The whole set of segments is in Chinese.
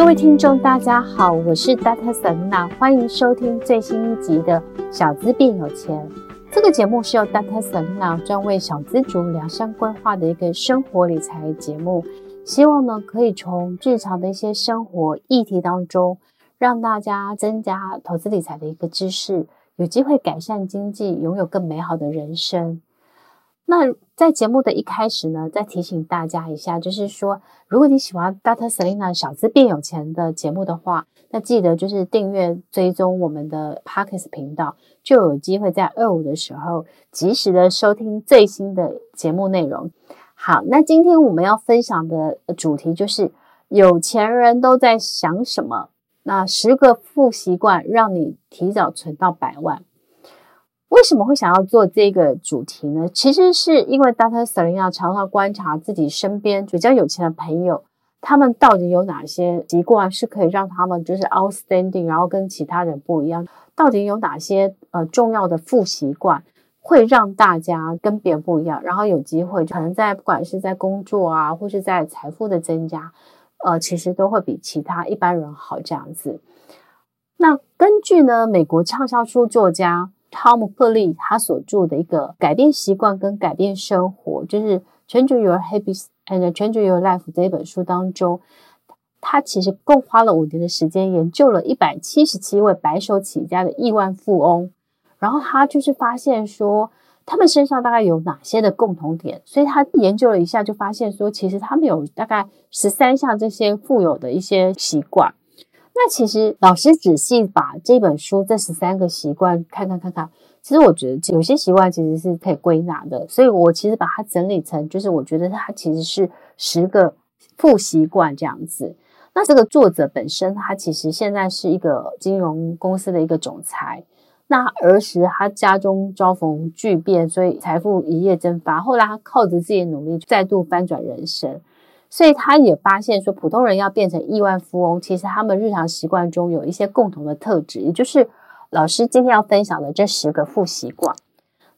各位听众，大家好，我是 Dr. Selena，欢迎收听最新一集的《小资变有钱》。这个节目是由 Dr. Selena 专为小资族量身规划的一个生活理财节目，希望呢可以从日常的一些生活议题当中，让大家增加投资理财的一个知识，有机会改善经济，拥有更美好的人生。那在节目的一开始呢，再提醒大家一下，就是说，如果你喜欢 Dr. Selina 小资变有钱的节目的话，那记得就是订阅追踪我们的 Parkes 频道，就有机会在二五的时候及时的收听最新的节目内容。好，那今天我们要分享的主题就是有钱人都在想什么？那十个富习惯让你提早存到百万。为什么会想要做这个主题呢？其实是因为 Dr. Selena 常常观察自己身边比较有钱的朋友，他们到底有哪些习惯是可以让他们就是 outstanding，然后跟其他人不一样？到底有哪些呃重要的副习惯会让大家跟别人不一样？然后有机会可能在不管是在工作啊，或是在财富的增加，呃，其实都会比其他一般人好这样子。那根据呢，美国畅销书作家。汤姆·克利他所著的一个《改变习惯跟改变生活》，就是《Change Your Habits and Change Your Life》这一本书当中，他其实共花了五年的时间研究了一百七十七位白手起家的亿万富翁，然后他就是发现说，他们身上大概有哪些的共同点，所以他研究了一下，就发现说，其实他们有大概十三项这些富有的一些习惯。那其实老师仔细把这本书这十三个习惯看看看看，其实我觉得有些习惯其实是可以归纳的，所以我其实把它整理成，就是我觉得它其实是十个富习惯这样子。那这个作者本身他其实现在是一个金融公司的一个总裁，那儿时他家中遭逢巨变，所以财富一夜蒸发，后来他靠着自己的努力再度翻转人生。所以他也发现说，普通人要变成亿万富翁，其实他们日常习惯中有一些共同的特质，也就是老师今天要分享的这十个富习惯。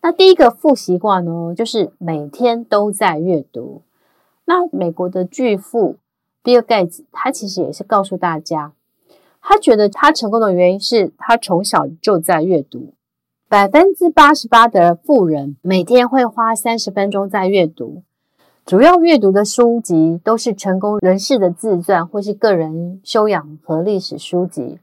那第一个富习惯呢，就是每天都在阅读。那美国的巨富比尔盖茨，他其实也是告诉大家，他觉得他成功的原因是他从小就在阅读。百分之八十八的富人每天会花三十分钟在阅读。主要阅读的书籍都是成功人士的自传，或是个人修养和历史书籍，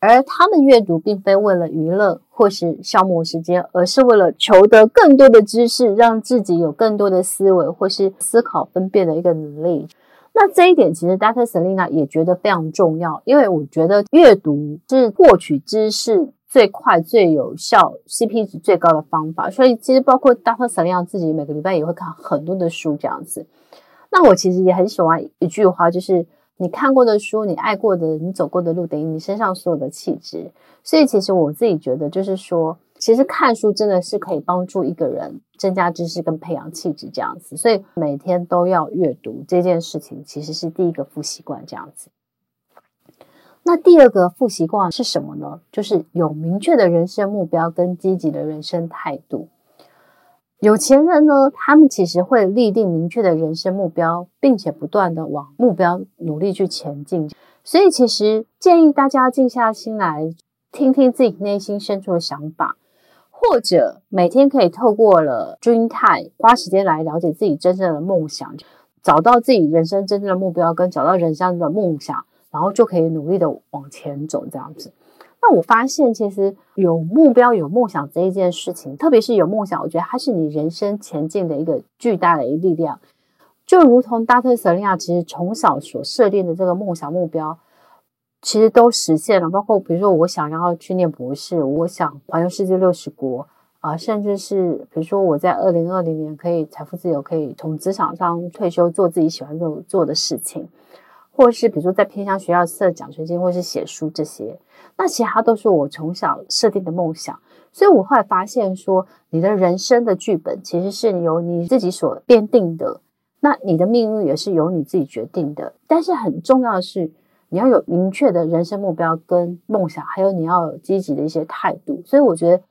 而他们阅读并非为了娱乐或是消磨时间，而是为了求得更多的知识，让自己有更多的思维或是思考分辨的一个能力。那这一点其实 Dr. Selina 也觉得非常重要，因为我觉得阅读是获取知识最快、最有效、CP 值最高的方法，所以其实包括 Dr. Selena 自己每个礼拜也会看很多的书这样子。那我其实也很喜欢一句话，就是你看过的书，你爱过的，你走过的路，等于你身上所有的气质。所以其实我自己觉得，就是说，其实看书真的是可以帮助一个人增加知识跟培养气质这样子。所以每天都要阅读这件事情，其实是第一个富习惯这样子。那第二个富习惯是什么呢？就是有明确的人生目标跟积极的人生态度。有钱人呢，他们其实会立定明确的人生目标，并且不断的往目标努力去前进。所以，其实建议大家静下心来，听听自己内心深处的想法，或者每天可以透过了 Dream Time，花时间来了解自己真正的梦想，找到自己人生真正的目标，跟找到人生的梦想。然后就可以努力的往前走，这样子。那我发现，其实有目标、有梦想这一件事情，特别是有梦想，我觉得它是你人生前进的一个巨大的一力量。就如同 Dr. Selena 其实从小所设定的这个梦想目标，其实都实现了。包括比如说，我想要去念博士，我想环游世界六十国啊，甚至是比如说我在二零二零年可以财富自由，可以从职场上退休，做自己喜欢做做的事情。或是比如说在偏向学校设奖学金，或是写书这些，那其他都是我从小设定的梦想。所以我后来发现说，你的人生的剧本其实是由你自己所编定的，那你的命运也是由你自己决定的。但是很重要的是，你要有明确的人生目标跟梦想，还有你要有积极的一些态度。所以我觉得，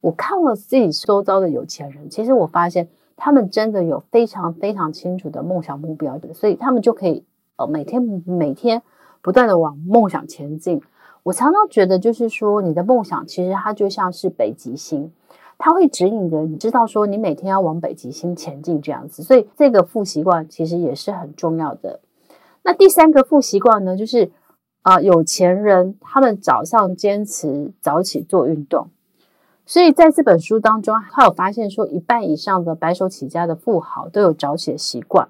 我看了自己周遭的有钱人，其实我发现他们真的有非常非常清楚的梦想目标的，所以他们就可以。呃，每天每天不断的往梦想前进。我常常觉得，就是说，你的梦想其实它就像是北极星，它会指引着你知道说你每天要往北极星前进这样子。所以这个负习惯其实也是很重要的。那第三个负习惯呢，就是啊、有钱人他们早上坚持早起做运动。所以在这本书当中，他有发现说，一半以上的白手起家的富豪都有早起的习惯。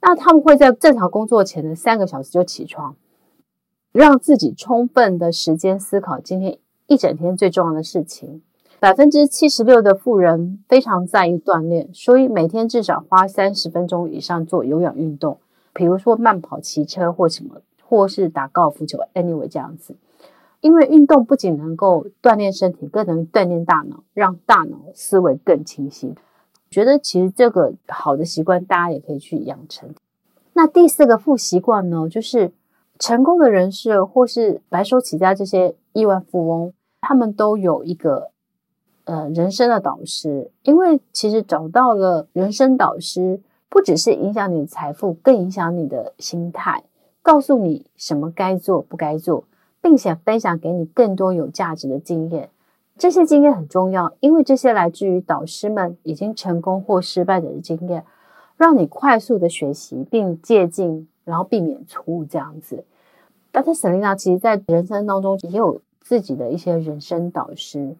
那他们会在正常工作前的三个小时就起床。让自己充分的时间思考今天一整天最重要的事情。百分之七十六的富人非常在意锻炼，所以每天至少花三十分钟以上做有氧运动，比如说慢跑、骑车或什么，或是打高尔夫球，anyway 这样子。因为运动不仅能够锻炼身体，更能锻炼大脑，让大脑思维更清晰。觉得其实这个好的习惯，大家也可以去养成。那第四个负习惯呢，就是。成功的人士，或是白手起家这些亿万富翁，他们都有一个呃人生的导师。因为其实找到了人生导师，不只是影响你的财富，更影响你的心态，告诉你什么该做不该做，并且分享给你更多有价值的经验。这些经验很重要，因为这些来自于导师们已经成功或失败者的经验，让你快速的学习并借鉴。然后避免错误这样子。但是 Selena 其实在人生当中也有自己的一些人生导师。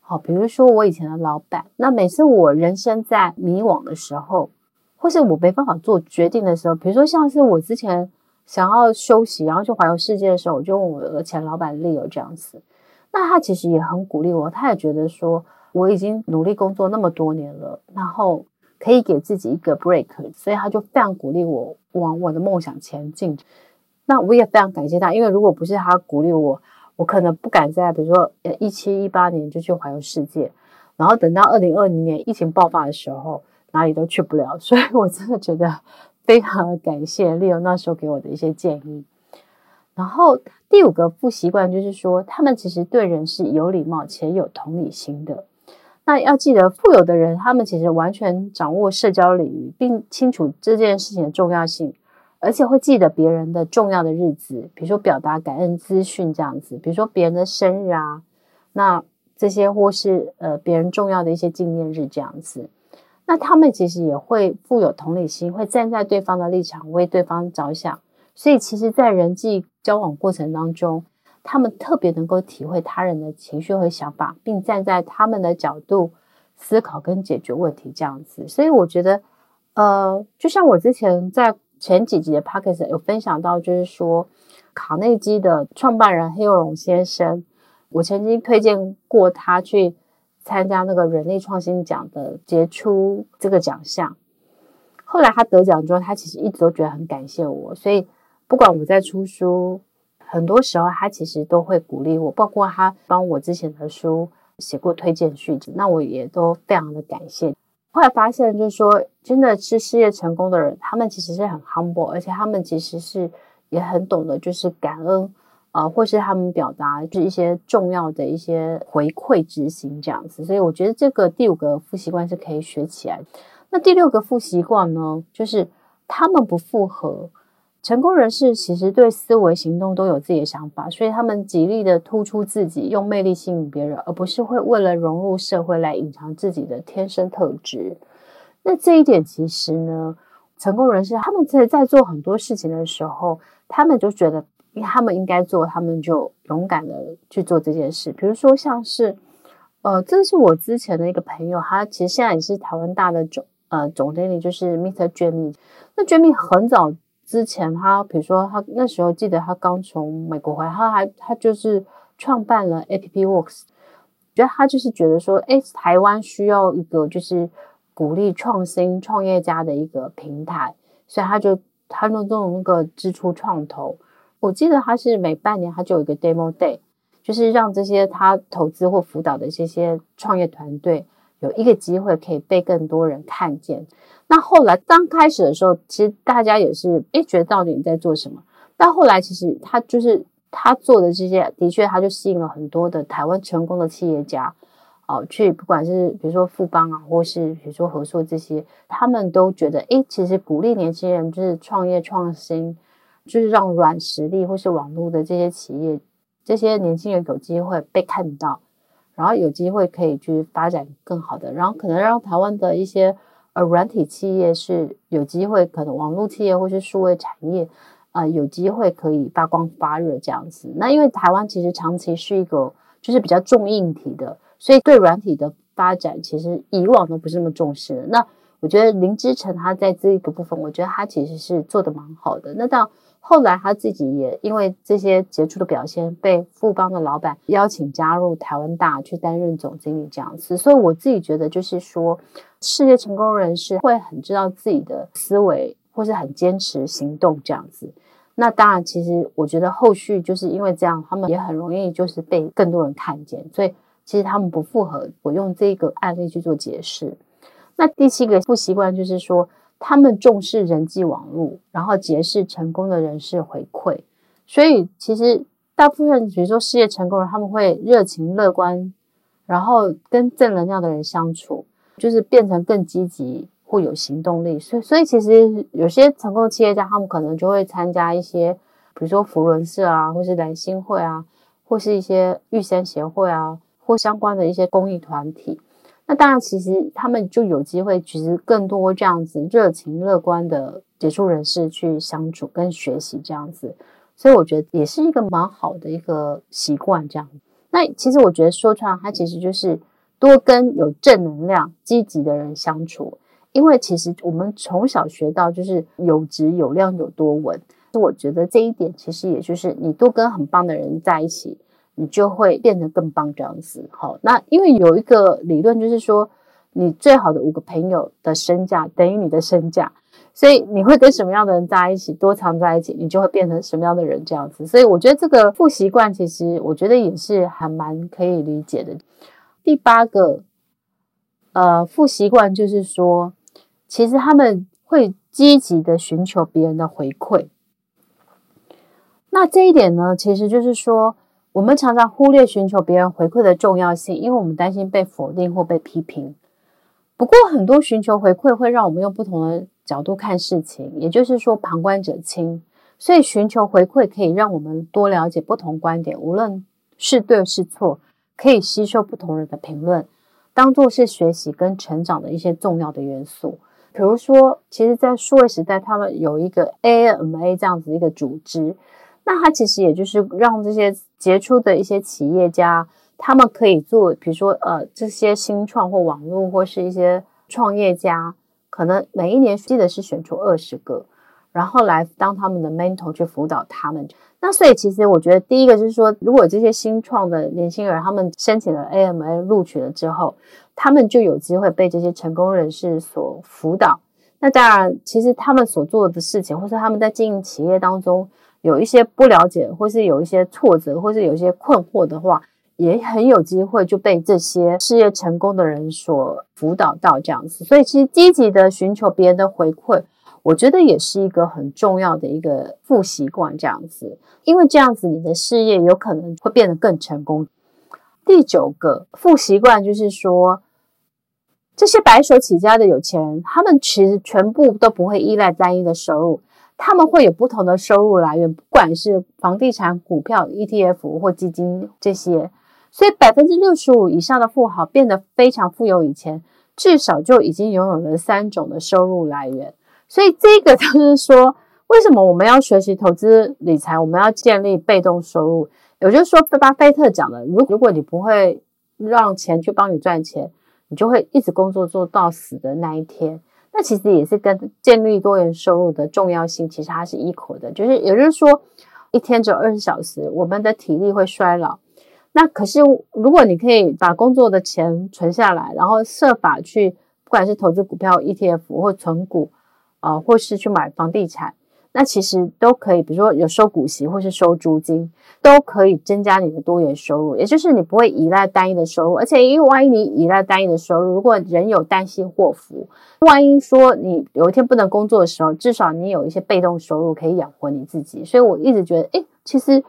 好，比如说我以前的老板，那每次我人生在迷惘的时候，或是我没办法做决定的时候，比如说像是我之前想要休息，然后去环游世界的时候，我就问我的前老板 Leo 这样子。那他其实也很鼓励我，他也觉得说我已经努力工作那么多年了，然后。可以给自己一个 break，所以他就非常鼓励我往我的梦想前进。那我也非常感谢他，因为如果不是他鼓励我，我可能不敢在比如说呃一七一八年就去环游世界，然后等到二零二零年疫情爆发的时候，哪里都去不了。所以我真的觉得非常感谢 Leo 那时候给我的一些建议。然后第五个不习惯就是说，他们其实对人是有礼貌且有同理心的。那要记得，富有的人他们其实完全掌握社交礼仪，并清楚这件事情的重要性，而且会记得别人的重要的日子，比如说表达感恩资讯这样子，比如说别人的生日啊，那这些或是呃别人重要的一些纪念日这样子。那他们其实也会富有同理心，会站在对方的立场为对方着想，所以其实，在人际交往过程当中。他们特别能够体会他人的情绪和想法，并站在他们的角度思考跟解决问题，这样子。所以我觉得，呃，就像我之前在前几集的 podcast 有分享到，就是说卡内基的创办人黑尔荣先生，我曾经推荐过他去参加那个人力创新奖的杰出这个奖项。后来他得奖之后，他其实一直都觉得很感谢我，所以不管我在出书。很多时候，他其实都会鼓励我，包括他帮我之前的书写过推荐序，那我也都非常的感谢。后来发现，就是说，真的是事业成功的人，他们其实是很 humble，而且他们其实是也很懂得就是感恩啊、或是他们表达就是一些重要的一些回馈之心这样子。所以我觉得这个第五个复习惯是可以学起来。那第六个复习惯呢，就是他们不复合。成功人士其实对思维、行动都有自己的想法，所以他们极力的突出自己，用魅力吸引别人，而不是会为了融入社会来隐藏自己的天生特质。那这一点其实呢，成功人士他们在在做很多事情的时候，他们就觉得他们应该做，他们就勇敢的去做这件事。比如说像是，呃，这是我之前的一个朋友，他其实现在也是台湾大的总呃总经理，就是 Mr. Jamie。那 Jamie 很早。之前他，比如说他那时候记得他刚从美国回来，他还他就是创办了 AppWorks，觉得他就是觉得说，哎，台湾需要一个就是鼓励创新创业家的一个平台，所以他就他弄这种那个支出创投，我记得他是每半年他就有一个 Demo Day，就是让这些他投资或辅导的这些创业团队有一个机会可以被更多人看见。那后来刚开始的时候，其实大家也是诶觉得到底你在做什么？但后来其实他就是他做的这些，的确他就吸引了很多的台湾成功的企业家，哦，去不管是比如说富邦啊，或是比如说合硕这些，他们都觉得诶其实鼓励年轻人就是创业创新，就是让软实力或是网络的这些企业，这些年轻人有机会被看到，然后有机会可以去发展更好的，然后可能让台湾的一些呃软体企业是有机会，可能网络企业或是数位产业啊、有机会可以发光发热这样子。那因为台湾其实长期是一个就是比较重硬体的，所以对软体的发展其实以往都不是那么重视的。那我觉得林之晨他在这一个部分，我觉得他其实是做的蛮好的。那到后来他自己也因为这些杰出的表现，被富邦的老板邀请加入台湾大去担任总经理这样子，所以我自己觉得就是说，事业成功人士会很知道自己的思维，或是很坚持行动这样子。那当然，其实我觉得后续就是因为这样，他们也很容易就是被更多人看见，所以其实他们不符合我用这个案例去做解释。那第七个不习惯就是说。他们重视人际网络，然后结识成功的人士回馈，所以其实大部分比如说事业成功人，他们会热情乐观，然后跟正能量的人相处，就是变成更积极或有行动力。所以，所以其实有些成功的企业家，他们可能就会参加一些，比如说福伦社啊，或是蓝星会啊，或是一些玉山协会啊，或相关的一些公益团体。那当然，其实他们就有机会，其实更多这样子热情乐观的杰出人士去相处跟学习这样子，所以我觉得也是一个蛮好的一个习惯这样。那其实我觉得说穿了，它其实就是多跟有正能量、积极的人相处，因为其实我们从小学到就是有质有量有多稳，我觉得这一点其实也就是你多跟很棒的人在一起。你就会变得更棒，这样子。好，那因为有一个理论，就是说，你最好的五个朋友的身价等于你的身价，所以你会跟什么样的人在一起，多常在一起，你就会变成什么样的人，这样子。所以我觉得这个负习惯，其实我觉得也是还蛮可以理解的。第八个，呃，负习惯就是说，其实他们会积极的寻求别人的回馈。那这一点呢，其实就是说。我们常常忽略寻求别人回馈的重要性，因为我们担心被否定或被批评。不过，很多寻求回馈会让我们用不同的角度看事情，也就是说，旁观者清。所以，寻求回馈可以让我们多了解不同观点，无论是对是错，可以吸收不同人的评论，当做是学习跟成长的一些重要的元素。比如说，其实，在数位时代，他们有一个 AMA 这样子一个组织。那它其实也就是让这些杰出的一些企业家，他们可以做，比如说呃这些新创或网络或是一些创业家，可能每一年记得是选出二十个，然后来当他们的 mentor 去辅导他们。那所以其实我觉得第一个就是说，如果这些新创的年轻人他们申请了 AMA 录取了之后，他们就有机会被这些成功人士所辅导。那当然，其实他们所做的事情，或是他们在经营企业当中。有一些不了解，或是有一些挫折，或是有一些困惑的话，也很有机会就被这些事业成功的人所辅导到这样子。所以，其实积极的寻求别人的回馈，我觉得也是一个很重要的一个负习惯这样子。因为这样子，你的事业有可能会变得更成功。第九个负习惯就是说，这些白手起家的有钱人，他们其实全部都不会依赖单一的收入。他们会有不同的收入来源，不管是房地产、股票、ETF 或基金这些。所以，百分之六十五以上的富豪变得非常富有以前，至少就已经拥有了三种的收入来源。所以，这个 就是说，为什么我们要学习投资理财？我们要建立被动收入。也就是说，巴菲特讲的，如如果你不会让钱去帮你赚钱，你就会一直工作做到死的那一天。那其实也是跟建立多元收入的重要性，其实它是一口的。就是也就是说，一天只有二十小时，我们的体力会衰老。那可是如果你可以把工作的钱存下来，然后设法去，不管是投资股票、ETF 或存股，呃，或是去买房地产。那其实都可以，比如说有收股息或是收租金，都可以增加你的多元收入。也就是你不会依赖单一的收入，而且因为万一你依赖单一的收入，如果人有旦夕祸福，万一说你有一天不能工作的时候，至少你有一些被动收入可以养活你自己。所以我一直觉得，诶，其实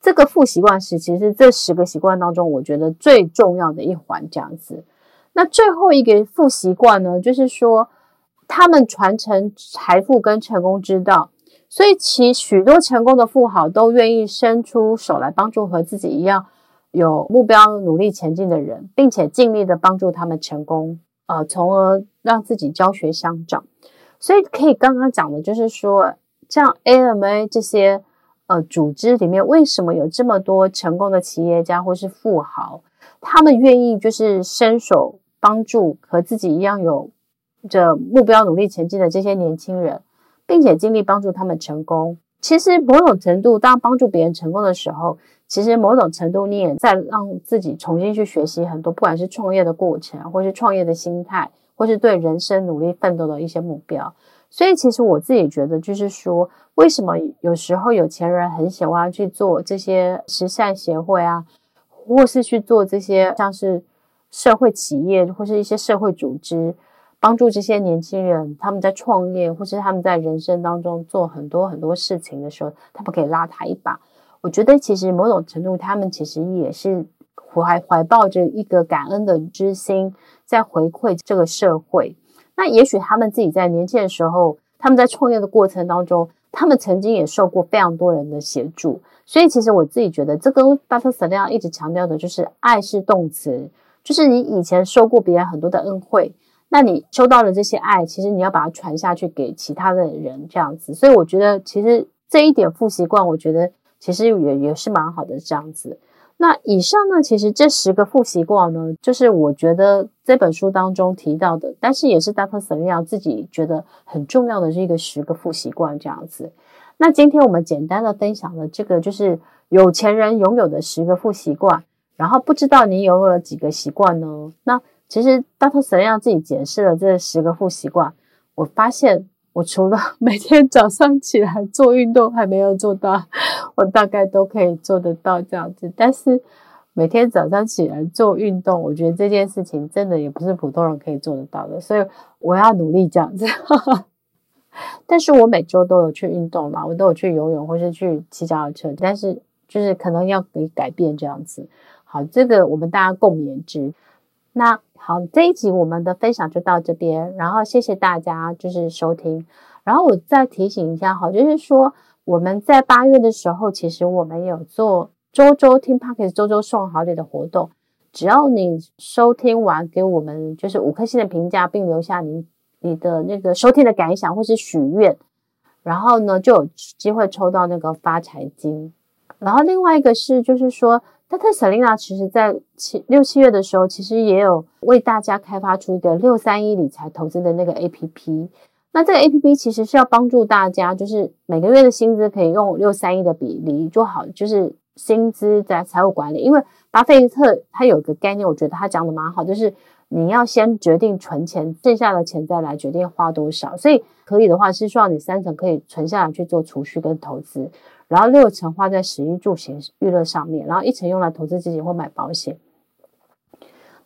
这个负习惯是其实这十个习惯当中，我觉得最重要的一环这样子。那最后一个负习惯呢，就是说他们传承财富跟成功之道。所以其许多成功的富豪都愿意伸出手来帮助和自己一样有目标、努力前进的人，并且尽力的帮助他们成功，呃，从而让自己教学相长。所以可以刚刚讲的就是说，像 AMA 这些呃组织里面，为什么有这么多成功的企业家或是富豪，他们愿意就是伸手帮助和自己一样有着目标、努力前进的这些年轻人？并且尽力帮助他们成功。其实某种程度，当帮助别人成功的时候，其实某种程度你也在让自己重新去学习很多，不管是创业的过程，或是创业的心态，或是对人生努力奋斗的一些目标。所以，其实我自己觉得，就是说，为什么有时候有钱人很喜欢去做这些慈善协会啊，或是去做这些像是社会企业，或是一些社会组织。帮助这些年轻人，他们在创业或是他们在人生当中做很多很多事情的时候，他们可以拉他一把。我觉得其实某种程度，他们其实也是怀怀抱着一个感恩的之心，在回馈这个社会。那也许他们自己在年轻的时候，他们在创业的过程当中，他们曾经也受过非常多人的协助。所以，其实我自己觉得，这跟巴特那样一直强调的就是爱是动词，就是你以前受过别人很多的恩惠。那你收到的这些爱，其实你要把它传下去给其他的人，这样子。所以我觉得，其实这一点富习惯，我觉得其实也也是蛮好的这样子。那以上呢，其实这十个富习惯呢，就是我觉得这本书当中提到的，但是也是 Dr. Selena 自己觉得很重要的这个十个富习惯这样子。那今天我们简单的分享了这个，就是有钱人拥有的十个富习惯，然后不知道你有了几个习惯呢？那其实，Dr. Selena 自己解释了这十个富习惯，我发现我除了 每天早上起来做运动还没有做到，我大概都可以做得到这样子。但是每天早上起来做运动，我觉得这件事情真的也不是普通人可以做得到的，所以我要努力这样子。但是我每周都有去运动嘛，我都有去游泳或是去骑脚踏车，但是就是可能要给改变这样子。好，这个我们大家共勉之。那好，这一集我们的分享就到这边，然后谢谢大家就是收听，然后我再提醒一下哈，就是说我们在八月的时候，其实我们有做周周听 p o c k e t 周周送好礼的活动，只要你收听完给我们就是五颗星的评价，并留下你你的那个收听的感想或是许愿，然后呢就有机会抽到那个发财金，然后另外一个是就是说。那特瑟琳娜其实，在七六七月的时候，其实也有为大家开发出一个六三一理财投资的那个 APP。那这个 APP 其实是要帮助大家，就是每个月的薪资可以用六三一的比例做好，就是薪资在财务管理。因为巴菲特他有个概念，我觉得他讲的蛮好，就是你要先决定存钱，剩下的钱再来决定花多少。所以可以的话，是希望你三成可以存下来去做储蓄跟投资。然后六成花在食衣住行娱乐上面，然后一成用来投资自己或买保险。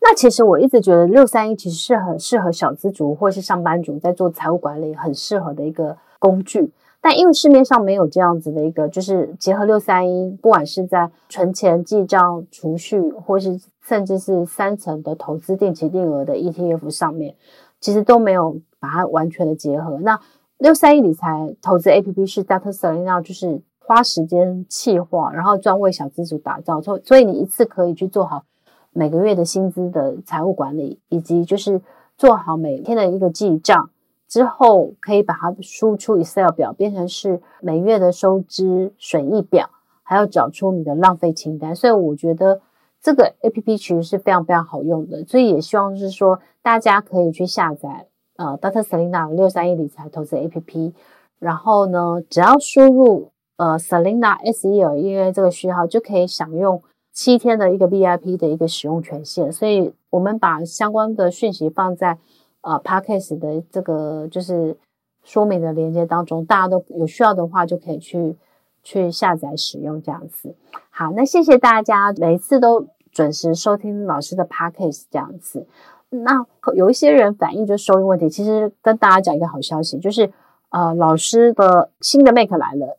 那其实我一直觉得六三一其实是很适合小资族或是上班族在做财务管理很适合的一个工具。但因为市面上没有这样子的一个，就是结合六三一，不管是在存钱、记账、储蓄，或是甚至是三成的投资定期定额的 ETF 上面，其实都没有把它完全的结合。那六三一理财投资 APP 是 Dr. Selena 就是。花时间企划，然后专为小资族打造，所所以你一次可以去做好每个月的薪资的财务管理，以及就是做好每天的一个记账之后，可以把它输出 Excel 表，变成是每月的收支损益表，还要找出你的浪费清单。所以我觉得这个 APP 其实是非常非常好用的，所以也希望是说大家可以去下载呃 Dr. Selina 六三一理财投资 APP，然后呢，只要输入。呃，Selina S E L E A 这个序号就可以享用七天的一个 VIP 的一个使用权限，所以我们把相关的讯息放在呃 Podcast 的这个就是说明的链接当中，大家都有需要的话就可以去去下载使用这样子。好，那谢谢大家每次都准时收听老师的 Podcast 这样子。那有一些人反映就收音问题，其实跟大家讲一个好消息，就是呃老师的新的 Make 来了。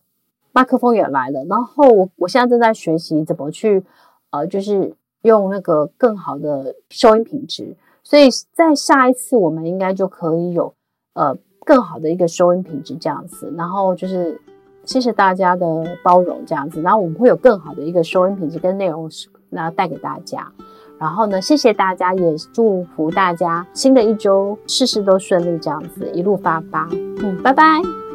麦克风也来了，然后我我现在正在学习怎么去，呃，就是用那个更好的收音品质，所以在下一次我们应该就可以有呃更好的一个收音品质这样子，然后就是谢谢大家的包容，这样子，然后我们会有更好的一个收音品质跟内容，那带给大家。然后呢，谢谢大家，也祝福大家新的一周事事都顺利，这样子一路发发。嗯，拜拜。